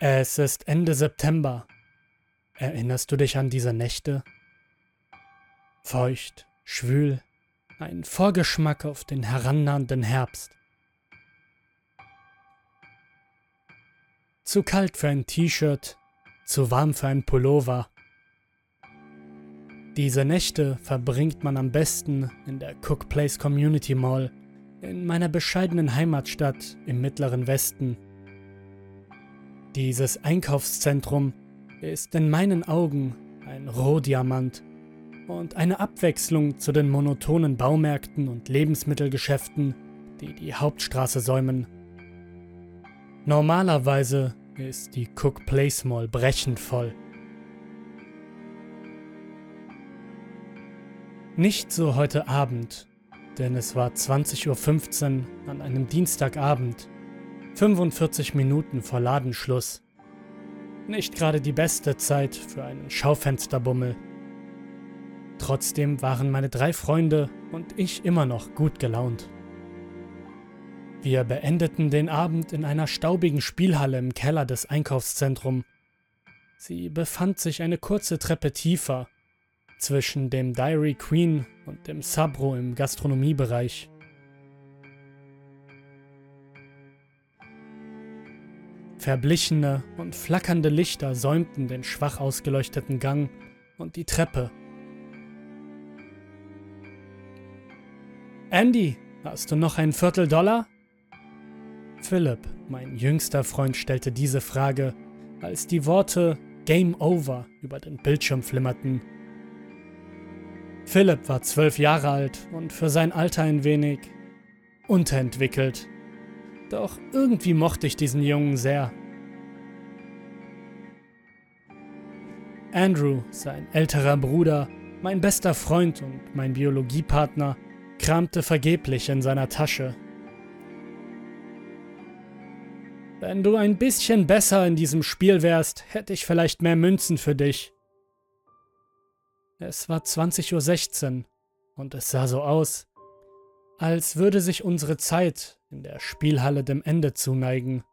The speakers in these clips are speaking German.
Es ist Ende September. Erinnerst du dich an diese Nächte? Feucht, schwül, ein Vorgeschmack auf den herannahenden Herbst. Zu kalt für ein T-Shirt, zu warm für ein Pullover. Diese Nächte verbringt man am besten in der Cook Place Community Mall in meiner bescheidenen Heimatstadt im mittleren Westen. Dieses Einkaufszentrum ist in meinen Augen ein Rohdiamant und eine Abwechslung zu den monotonen Baumärkten und Lebensmittelgeschäften, die die Hauptstraße säumen. Normalerweise ist die Cook Place Mall brechend voll. Nicht so heute Abend, denn es war 20.15 Uhr an einem Dienstagabend 45 Minuten vor Ladenschluss. Nicht gerade die beste Zeit für einen Schaufensterbummel. Trotzdem waren meine drei Freunde und ich immer noch gut gelaunt. Wir beendeten den Abend in einer staubigen Spielhalle im Keller des Einkaufszentrums. Sie befand sich eine kurze Treppe tiefer, zwischen dem Diary Queen und dem Sabro im Gastronomiebereich. Verblichene und flackernde Lichter säumten den schwach ausgeleuchteten Gang und die Treppe. Andy, hast du noch ein Viertel Dollar? Philipp, mein jüngster Freund, stellte diese Frage, als die Worte Game Over über den Bildschirm flimmerten. Philipp war zwölf Jahre alt und für sein Alter ein wenig unterentwickelt. Doch irgendwie mochte ich diesen Jungen sehr. Andrew, sein älterer Bruder, mein bester Freund und mein Biologiepartner, kramte vergeblich in seiner Tasche. Wenn du ein bisschen besser in diesem Spiel wärst, hätte ich vielleicht mehr Münzen für dich. Es war 20.16 Uhr und es sah so aus, als würde sich unsere Zeit in der Spielhalle dem Ende zuneigen.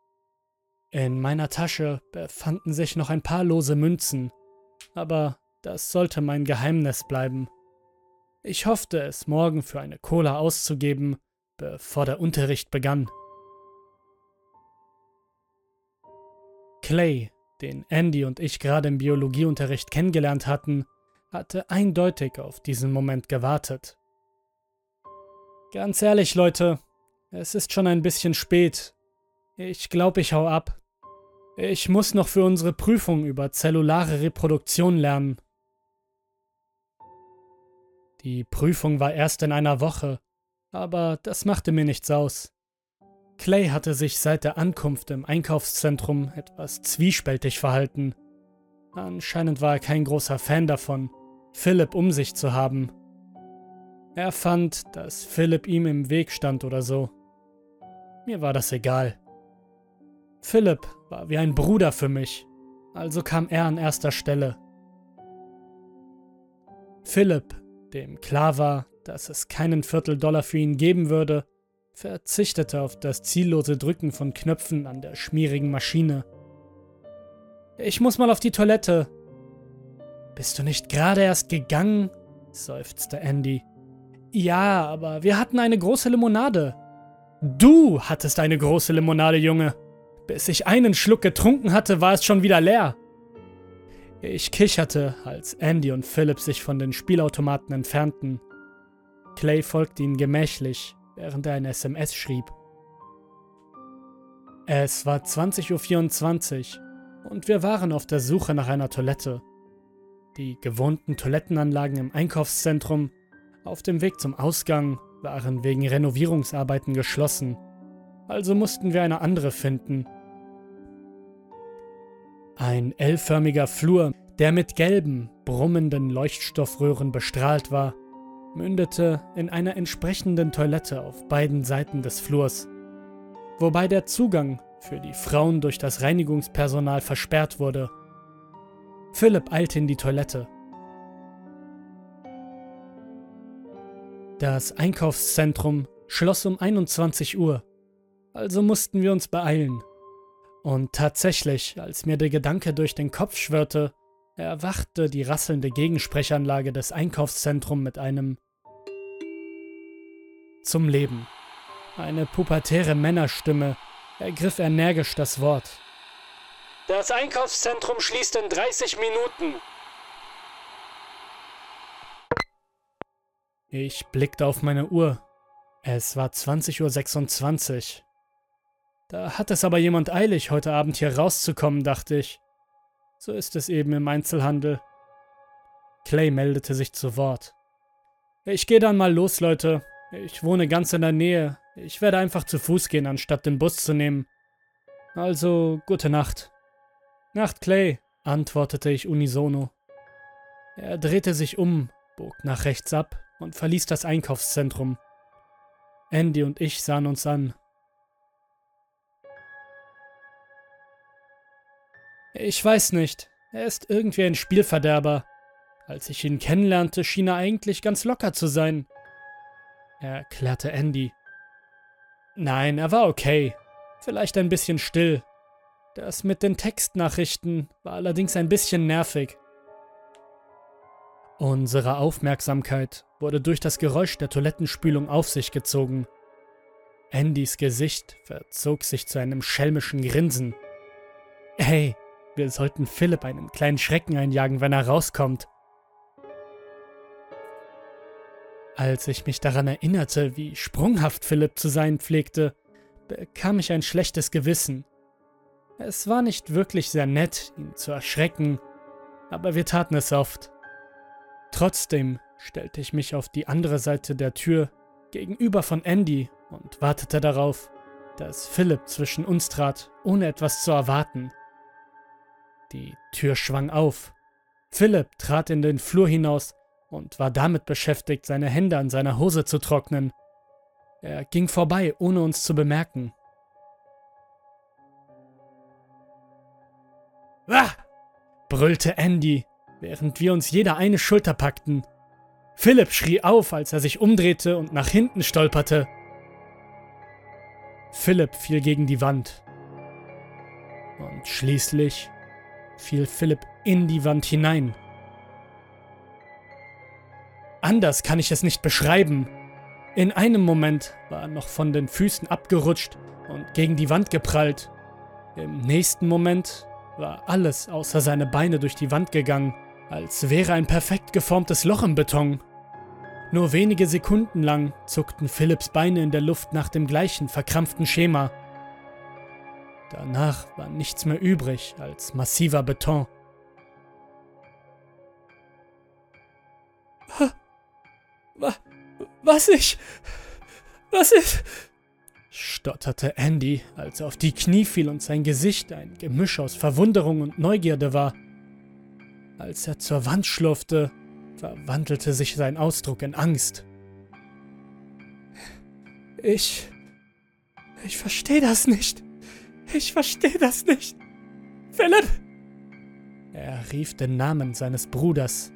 In meiner Tasche befanden sich noch ein paar lose Münzen, aber das sollte mein Geheimnis bleiben. Ich hoffte es morgen für eine Cola auszugeben, bevor der Unterricht begann. Clay, den Andy und ich gerade im Biologieunterricht kennengelernt hatten, hatte eindeutig auf diesen Moment gewartet. Ganz ehrlich, Leute, es ist schon ein bisschen spät. Ich glaube, ich hau ab. Ich muss noch für unsere Prüfung über zellulare Reproduktion lernen. Die Prüfung war erst in einer Woche, aber das machte mir nichts aus. Clay hatte sich seit der Ankunft im Einkaufszentrum etwas zwiespältig verhalten. Anscheinend war er kein großer Fan davon, Philipp um sich zu haben. Er fand, dass Philipp ihm im Weg stand oder so. Mir war das egal. Philipp war wie ein Bruder für mich, also kam er an erster Stelle. Philipp, dem klar war, dass es keinen Vierteldollar für ihn geben würde, verzichtete auf das ziellose Drücken von Knöpfen an der schmierigen Maschine. Ich muss mal auf die Toilette. Bist du nicht gerade erst gegangen? seufzte Andy. Ja, aber wir hatten eine große Limonade. Du hattest eine große Limonade, Junge. Bis ich einen Schluck getrunken hatte, war es schon wieder leer. Ich kicherte, als Andy und Philip sich von den Spielautomaten entfernten. Clay folgte ihnen gemächlich, während er ein SMS schrieb. Es war 20.24 Uhr und wir waren auf der Suche nach einer Toilette. Die gewohnten Toilettenanlagen im Einkaufszentrum auf dem Weg zum Ausgang waren wegen Renovierungsarbeiten geschlossen, also mussten wir eine andere finden. Ein L-förmiger Flur, der mit gelben, brummenden Leuchtstoffröhren bestrahlt war, mündete in einer entsprechenden Toilette auf beiden Seiten des Flurs, wobei der Zugang für die Frauen durch das Reinigungspersonal versperrt wurde. Philipp eilte in die Toilette. Das Einkaufszentrum schloss um 21 Uhr, also mussten wir uns beeilen. Und tatsächlich, als mir der Gedanke durch den Kopf schwirrte, erwachte die rasselnde Gegensprechanlage des Einkaufszentrums mit einem zum Leben. Eine pubertäre Männerstimme ergriff energisch das Wort. Das Einkaufszentrum schließt in 30 Minuten. Ich blickte auf meine Uhr. Es war 20.26 Uhr. Da hat es aber jemand eilig, heute Abend hier rauszukommen, dachte ich. So ist es eben im Einzelhandel. Clay meldete sich zu Wort. Ich gehe dann mal los, Leute. Ich wohne ganz in der Nähe. Ich werde einfach zu Fuß gehen, anstatt den Bus zu nehmen. Also, gute Nacht. Nacht, Clay, antwortete ich unisono. Er drehte sich um, bog nach rechts ab und verließ das Einkaufszentrum. Andy und ich sahen uns an. Ich weiß nicht, er ist irgendwie ein Spielverderber. Als ich ihn kennenlernte, schien er eigentlich ganz locker zu sein, erklärte Andy. Nein, er war okay. Vielleicht ein bisschen still. Das mit den Textnachrichten war allerdings ein bisschen nervig. Unsere Aufmerksamkeit wurde durch das Geräusch der Toilettenspülung auf sich gezogen. Andys Gesicht verzog sich zu einem schelmischen Grinsen. Hey, wir sollten Philipp einen kleinen Schrecken einjagen, wenn er rauskommt. Als ich mich daran erinnerte, wie sprunghaft Philipp zu sein pflegte, bekam ich ein schlechtes Gewissen. Es war nicht wirklich sehr nett, ihn zu erschrecken, aber wir taten es oft. Trotzdem stellte ich mich auf die andere Seite der Tür gegenüber von Andy und wartete darauf, dass Philipp zwischen uns trat, ohne etwas zu erwarten. Die Tür schwang auf. Philipp trat in den Flur hinaus und war damit beschäftigt, seine Hände an seiner Hose zu trocknen. Er ging vorbei, ohne uns zu bemerken. Ah! brüllte Andy, während wir uns jeder eine Schulter packten. Philipp schrie auf, als er sich umdrehte und nach hinten stolperte. Philipp fiel gegen die Wand. Und schließlich fiel Philipp in die Wand hinein. Anders kann ich es nicht beschreiben. In einem Moment war er noch von den Füßen abgerutscht und gegen die Wand geprallt. Im nächsten Moment war alles außer seine Beine durch die Wand gegangen, als wäre ein perfekt geformtes Loch im Beton. Nur wenige Sekunden lang zuckten Philipps Beine in der Luft nach dem gleichen verkrampften Schema. Danach war nichts mehr übrig als massiver Beton. Was ich. Was ist. stotterte Andy, als er auf die Knie fiel und sein Gesicht ein Gemisch aus Verwunderung und Neugierde war. Als er zur Wand schlurfte, verwandelte sich sein Ausdruck in Angst. Ich. Ich verstehe das nicht. Ich verstehe das nicht. Philipp! Er rief den Namen seines Bruders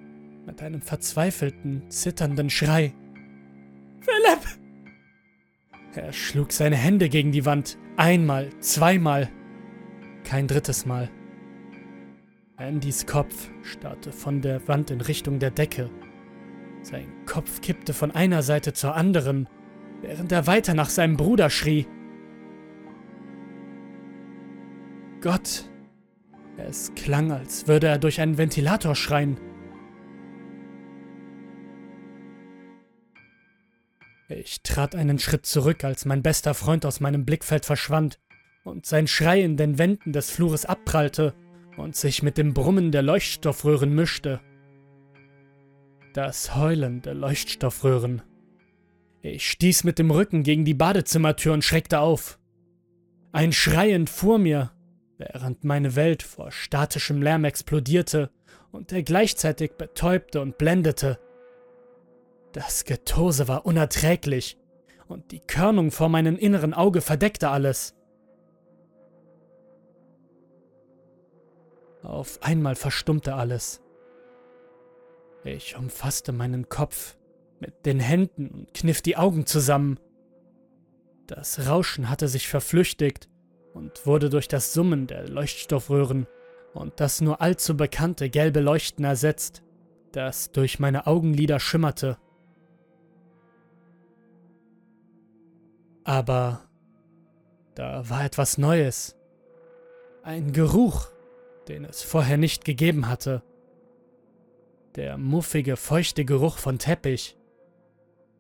mit einem verzweifelten, zitternden Schrei. Philipp! Er schlug seine Hände gegen die Wand. Einmal, zweimal. Kein drittes Mal. Andys Kopf starrte von der Wand in Richtung der Decke. Sein Kopf kippte von einer Seite zur anderen, während er weiter nach seinem Bruder schrie. Gott! Es klang, als würde er durch einen Ventilator schreien. Ich trat einen Schritt zurück, als mein bester Freund aus meinem Blickfeld verschwand und sein Schrei in den Wänden des Flures abprallte und sich mit dem Brummen der Leuchtstoffröhren mischte. Das Heulen der Leuchtstoffröhren. Ich stieß mit dem Rücken gegen die Badezimmertür und schreckte auf. Ein Schrei entfuhr mir, während meine Welt vor statischem Lärm explodierte und er gleichzeitig betäubte und blendete. Das Getose war unerträglich, und die Körnung vor meinem inneren Auge verdeckte alles. Auf einmal verstummte alles. Ich umfasste meinen Kopf mit den Händen und kniff die Augen zusammen. Das Rauschen hatte sich verflüchtigt und wurde durch das Summen der Leuchtstoffröhren und das nur allzu bekannte gelbe Leuchten ersetzt, das durch meine Augenlider schimmerte. Aber da war etwas Neues. Ein Geruch, den es vorher nicht gegeben hatte. Der muffige, feuchte Geruch von Teppich.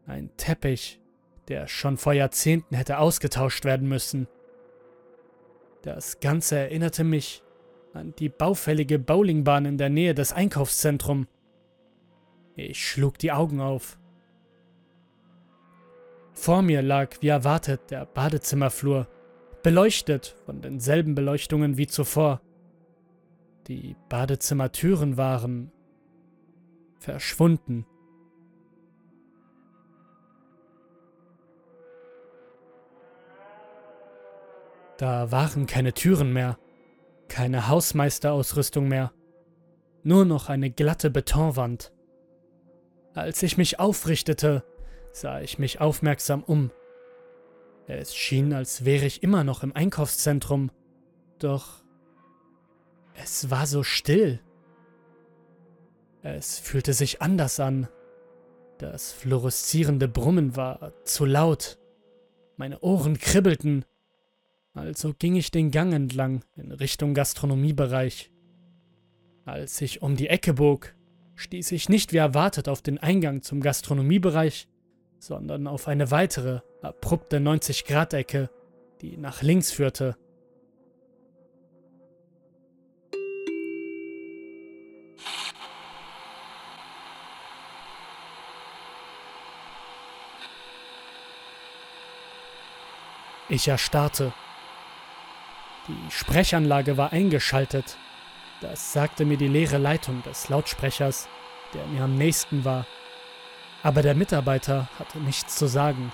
Ein Teppich, der schon vor Jahrzehnten hätte ausgetauscht werden müssen. Das Ganze erinnerte mich an die baufällige Bowlingbahn in der Nähe des Einkaufszentrums. Ich schlug die Augen auf. Vor mir lag, wie erwartet, der Badezimmerflur, beleuchtet von denselben Beleuchtungen wie zuvor. Die Badezimmertüren waren verschwunden. Da waren keine Türen mehr, keine Hausmeisterausrüstung mehr, nur noch eine glatte Betonwand. Als ich mich aufrichtete, sah ich mich aufmerksam um. Es schien, als wäre ich immer noch im Einkaufszentrum, doch es war so still. Es fühlte sich anders an. Das fluoreszierende Brummen war zu laut. Meine Ohren kribbelten. Also ging ich den Gang entlang in Richtung Gastronomiebereich. Als ich um die Ecke bog, stieß ich nicht wie erwartet auf den Eingang zum Gastronomiebereich, sondern auf eine weitere, abrupte 90-Grad-Ecke, die nach links führte. Ich erstarrte. Die Sprechanlage war eingeschaltet. Das sagte mir die leere Leitung des Lautsprechers, der mir am nächsten war. Aber der Mitarbeiter hatte nichts zu sagen.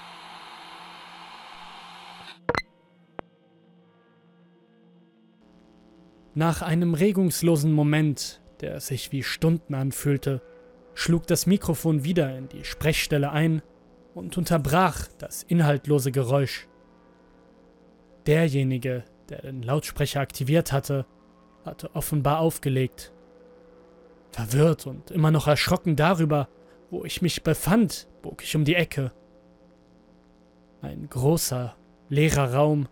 Nach einem regungslosen Moment, der sich wie Stunden anfühlte, schlug das Mikrofon wieder in die Sprechstelle ein und unterbrach das inhaltlose Geräusch. Derjenige, der den Lautsprecher aktiviert hatte, hatte offenbar aufgelegt. Verwirrt und immer noch erschrocken darüber, wo ich mich befand, bog ich um die Ecke. Ein großer, leerer Raum,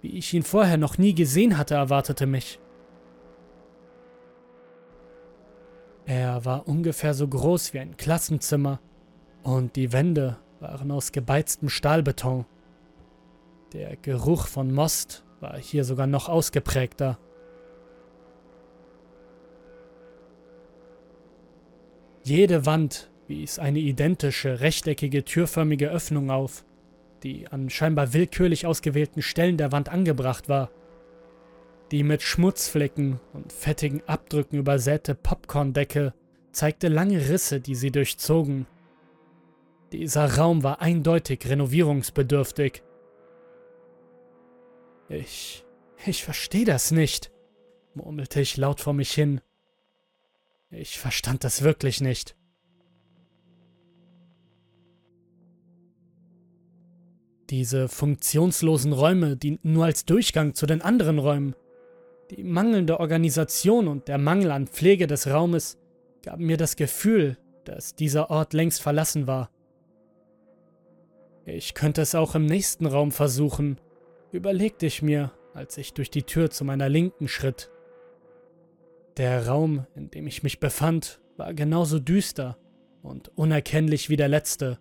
wie ich ihn vorher noch nie gesehen hatte, erwartete mich. Er war ungefähr so groß wie ein Klassenzimmer und die Wände waren aus gebeiztem Stahlbeton. Der Geruch von Most war hier sogar noch ausgeprägter. Jede Wand wies eine identische, rechteckige, türförmige Öffnung auf, die an scheinbar willkürlich ausgewählten Stellen der Wand angebracht war. Die mit Schmutzflecken und fettigen Abdrücken übersäte Popcorndecke zeigte lange Risse, die sie durchzogen. Dieser Raum war eindeutig renovierungsbedürftig. Ich. ich verstehe das nicht, murmelte ich laut vor mich hin. Ich verstand das wirklich nicht. Diese funktionslosen Räume dienten nur als Durchgang zu den anderen Räumen. Die mangelnde Organisation und der Mangel an Pflege des Raumes gaben mir das Gefühl, dass dieser Ort längst verlassen war. Ich könnte es auch im nächsten Raum versuchen, überlegte ich mir, als ich durch die Tür zu meiner Linken schritt. Der Raum, in dem ich mich befand, war genauso düster und unerkennlich wie der letzte.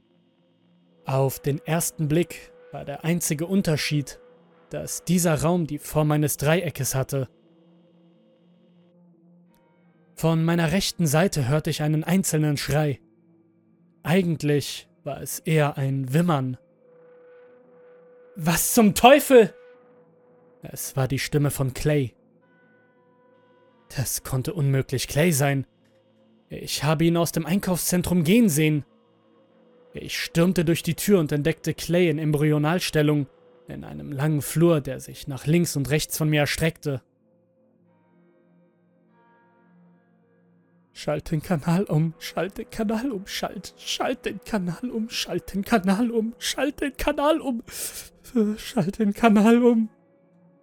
Auf den ersten Blick war der einzige Unterschied, dass dieser Raum die Form eines Dreieckes hatte. Von meiner rechten Seite hörte ich einen einzelnen Schrei. Eigentlich war es eher ein Wimmern. Was zum Teufel? Es war die Stimme von Clay. Das konnte unmöglich Clay sein. Ich habe ihn aus dem Einkaufszentrum gehen sehen. Ich stürmte durch die Tür und entdeckte Clay in Embryonalstellung in einem langen Flur, der sich nach links und rechts von mir erstreckte. Schalt den Kanal um, schalt den Kanal um, schalt, schalt den Kanal um, schalt den Kanal um, schalt den Kanal um, schalt den Kanal um.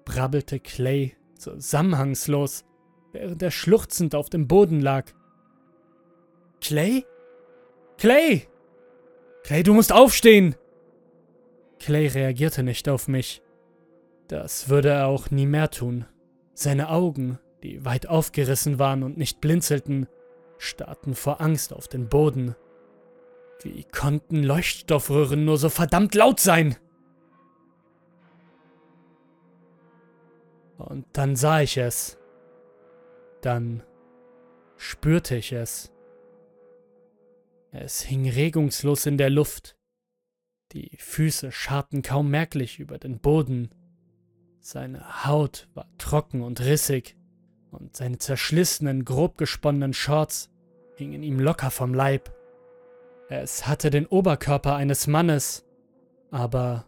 brabbelte Clay zusammenhangslos, während er schluchzend auf dem Boden lag. Clay? Clay! Clay, du musst aufstehen! Clay reagierte nicht auf mich. Das würde er auch nie mehr tun. Seine Augen, die weit aufgerissen waren und nicht blinzelten, starrten vor Angst auf den Boden. Wie konnten Leuchtstoffröhren nur so verdammt laut sein? Und dann sah ich es. Dann spürte ich es. Es hing regungslos in der Luft. Die Füße scharten kaum merklich über den Boden. Seine Haut war trocken und rissig, und seine zerschlissenen, grob gesponnenen Shorts hingen ihm locker vom Leib. Es hatte den Oberkörper eines Mannes, aber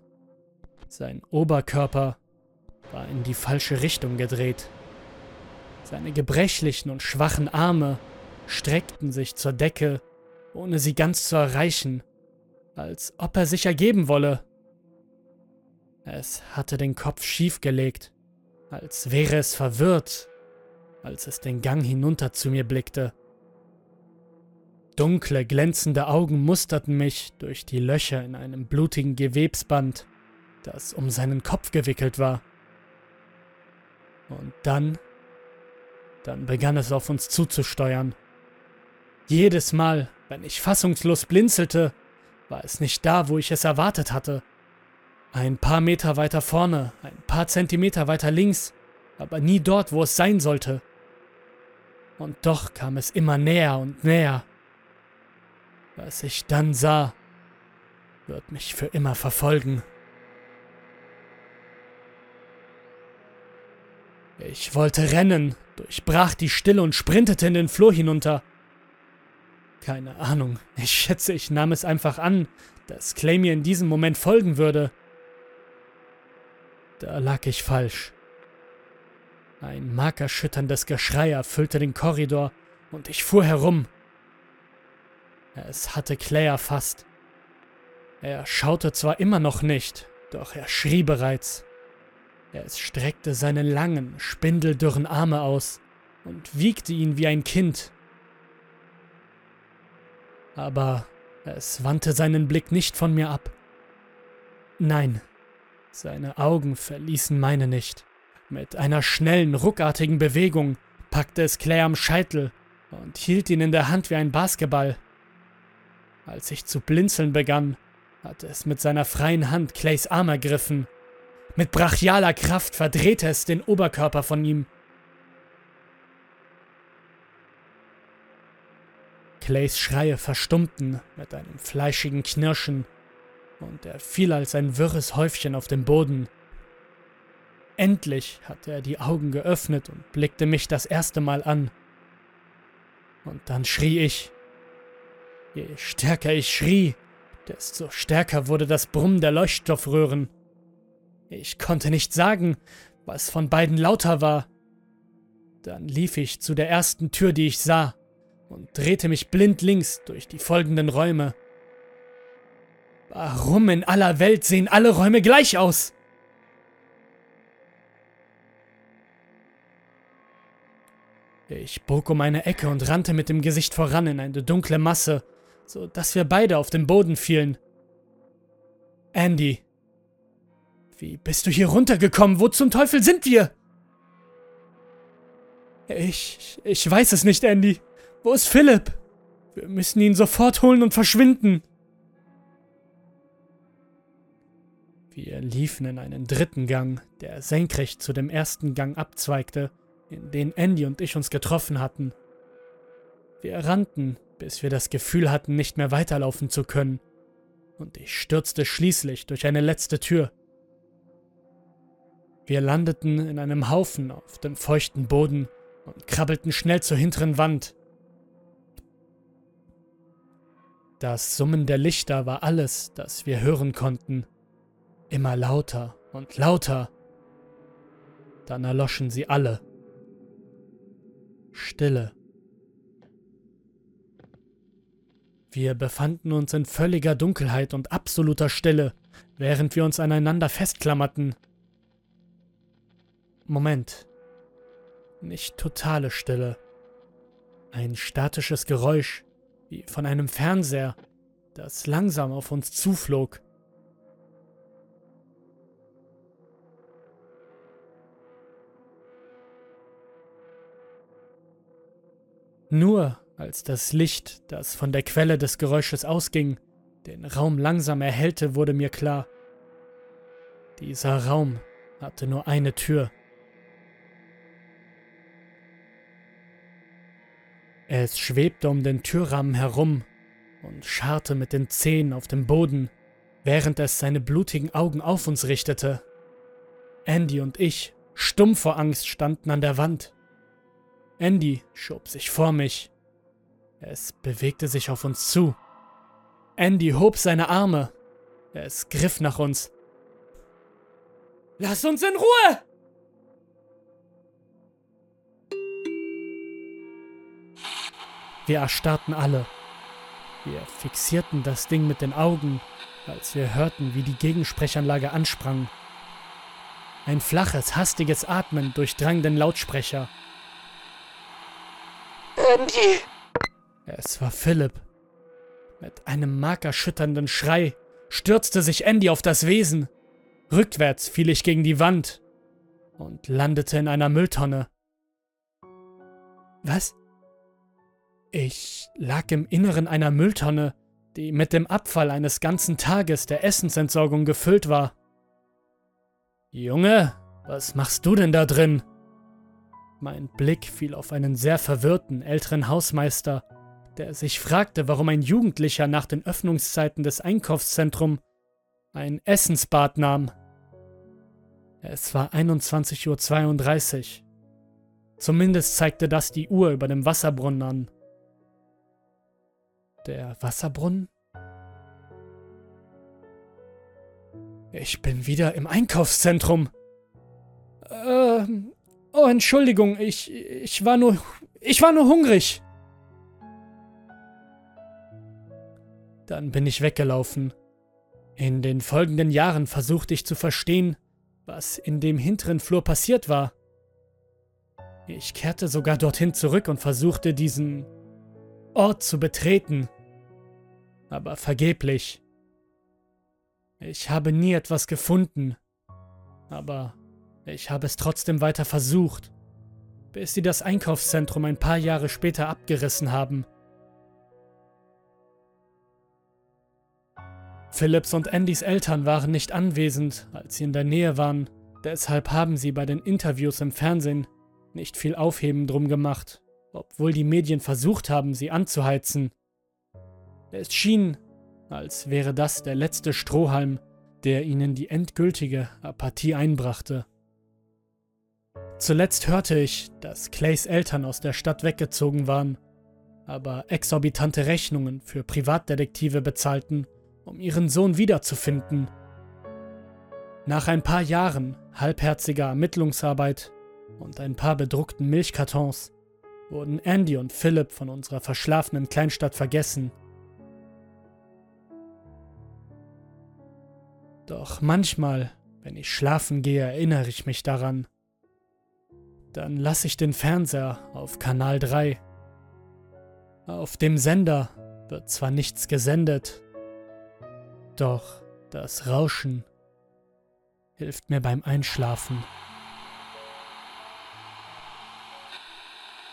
sein Oberkörper war in die falsche Richtung gedreht. Seine gebrechlichen und schwachen Arme streckten sich zur Decke, ohne sie ganz zu erreichen, als ob er sich ergeben wolle. Es hatte den Kopf schief gelegt, als wäre es verwirrt, als es den Gang hinunter zu mir blickte. Dunkle, glänzende Augen musterten mich durch die Löcher in einem blutigen Gewebsband, das um seinen Kopf gewickelt war. Und dann, dann begann es auf uns zuzusteuern. Jedes Mal, wenn ich fassungslos blinzelte, war es nicht da, wo ich es erwartet hatte. Ein paar Meter weiter vorne, ein paar Zentimeter weiter links, aber nie dort, wo es sein sollte. Und doch kam es immer näher und näher. Was ich dann sah, wird mich für immer verfolgen. Ich wollte rennen, durchbrach die Stille und sprintete in den Flur hinunter. Keine Ahnung, ich schätze, ich nahm es einfach an, dass Clay mir in diesem Moment folgen würde. Da lag ich falsch. Ein markerschütterndes Geschrei erfüllte den Korridor und ich fuhr herum. Es hatte Clay erfasst. Er schaute zwar immer noch nicht, doch er schrie bereits. Er streckte seine langen, spindeldürren Arme aus und wiegte ihn wie ein Kind. Aber es wandte seinen Blick nicht von mir ab. Nein, seine Augen verließen meine nicht. Mit einer schnellen, ruckartigen Bewegung packte es Claire am Scheitel und hielt ihn in der Hand wie ein Basketball. Als ich zu blinzeln begann, hatte es mit seiner freien Hand Clays Arm ergriffen mit brachialer Kraft verdrehte es den Oberkörper von ihm. Clays Schreie verstummten mit einem fleischigen Knirschen und er fiel als ein wirres Häufchen auf den Boden. Endlich hatte er die Augen geöffnet und blickte mich das erste Mal an. Und dann schrie ich. Je stärker ich schrie, desto stärker wurde das Brummen der Leuchtstoffröhren. Ich konnte nicht sagen, was von beiden lauter war. Dann lief ich zu der ersten Tür, die ich sah, und drehte mich blindlings durch die folgenden Räume. Warum in aller Welt sehen alle Räume gleich aus? Ich bog um eine Ecke und rannte mit dem Gesicht voran in eine dunkle Masse, so dass wir beide auf den Boden fielen. Andy, wie bist du hier runtergekommen? Wo zum Teufel sind wir? Ich. Ich weiß es nicht, Andy. Wo ist Philipp? Wir müssen ihn sofort holen und verschwinden. Wir liefen in einen dritten Gang, der senkrecht zu dem ersten Gang abzweigte, in den Andy und ich uns getroffen hatten. Wir rannten, bis wir das Gefühl hatten, nicht mehr weiterlaufen zu können, und ich stürzte schließlich durch eine letzte Tür. Wir landeten in einem Haufen auf dem feuchten Boden und krabbelten schnell zur hinteren Wand. Das Summen der Lichter war alles, das wir hören konnten. Immer lauter und lauter. Dann erloschen sie alle. Stille. Wir befanden uns in völliger Dunkelheit und absoluter Stille, während wir uns aneinander festklammerten Moment. Nicht totale Stille. Ein statisches Geräusch, wie von einem Fernseher, das langsam auf uns zuflog. Nur als das Licht, das von der Quelle des Geräusches ausging, den Raum langsam erhellte, wurde mir klar, dieser Raum hatte nur eine Tür. Es schwebte um den Türrahmen herum und scharrte mit den Zehen auf dem Boden, während es seine blutigen Augen auf uns richtete. Andy und ich, stumm vor Angst, standen an der Wand. Andy schob sich vor mich. Es bewegte sich auf uns zu. Andy hob seine Arme. Es griff nach uns. Lass uns in Ruhe! Wir erstarrten alle. Wir fixierten das Ding mit den Augen, als wir hörten, wie die Gegensprechanlage ansprang. Ein flaches, hastiges Atmen durchdrang den Lautsprecher. Andy! Es war Philipp. Mit einem markerschütternden Schrei stürzte sich Andy auf das Wesen. Rückwärts fiel ich gegen die Wand und landete in einer Mülltonne. Was? Ich lag im Inneren einer Mülltonne, die mit dem Abfall eines ganzen Tages der Essensentsorgung gefüllt war. Junge, was machst du denn da drin? Mein Blick fiel auf einen sehr verwirrten älteren Hausmeister, der sich fragte, warum ein Jugendlicher nach den Öffnungszeiten des Einkaufszentrums ein Essensbad nahm. Es war 21.32 Uhr. Zumindest zeigte das die Uhr über dem Wasserbrunnen an. Der Wasserbrunnen? Ich bin wieder im Einkaufszentrum. Ähm, oh, Entschuldigung, ich, ich war nur, ich war nur hungrig. Dann bin ich weggelaufen. In den folgenden Jahren versuchte ich zu verstehen, was in dem hinteren Flur passiert war. Ich kehrte sogar dorthin zurück und versuchte diesen Ort zu betreten aber vergeblich. Ich habe nie etwas gefunden, aber ich habe es trotzdem weiter versucht, bis sie das Einkaufszentrum ein paar Jahre später abgerissen haben. Philipps und Andys Eltern waren nicht anwesend, als sie in der Nähe waren, deshalb haben sie bei den Interviews im Fernsehen nicht viel Aufheben drum gemacht, obwohl die Medien versucht haben, sie anzuheizen. Es schien, als wäre das der letzte Strohhalm, der ihnen die endgültige Apathie einbrachte. Zuletzt hörte ich, dass Clays Eltern aus der Stadt weggezogen waren, aber exorbitante Rechnungen für Privatdetektive bezahlten, um ihren Sohn wiederzufinden. Nach ein paar Jahren halbherziger Ermittlungsarbeit und ein paar bedruckten Milchkartons wurden Andy und Philip von unserer verschlafenen Kleinstadt vergessen Doch manchmal, wenn ich schlafen gehe, erinnere ich mich daran. Dann lasse ich den Fernseher auf Kanal 3. Auf dem Sender wird zwar nichts gesendet, doch das Rauschen hilft mir beim Einschlafen.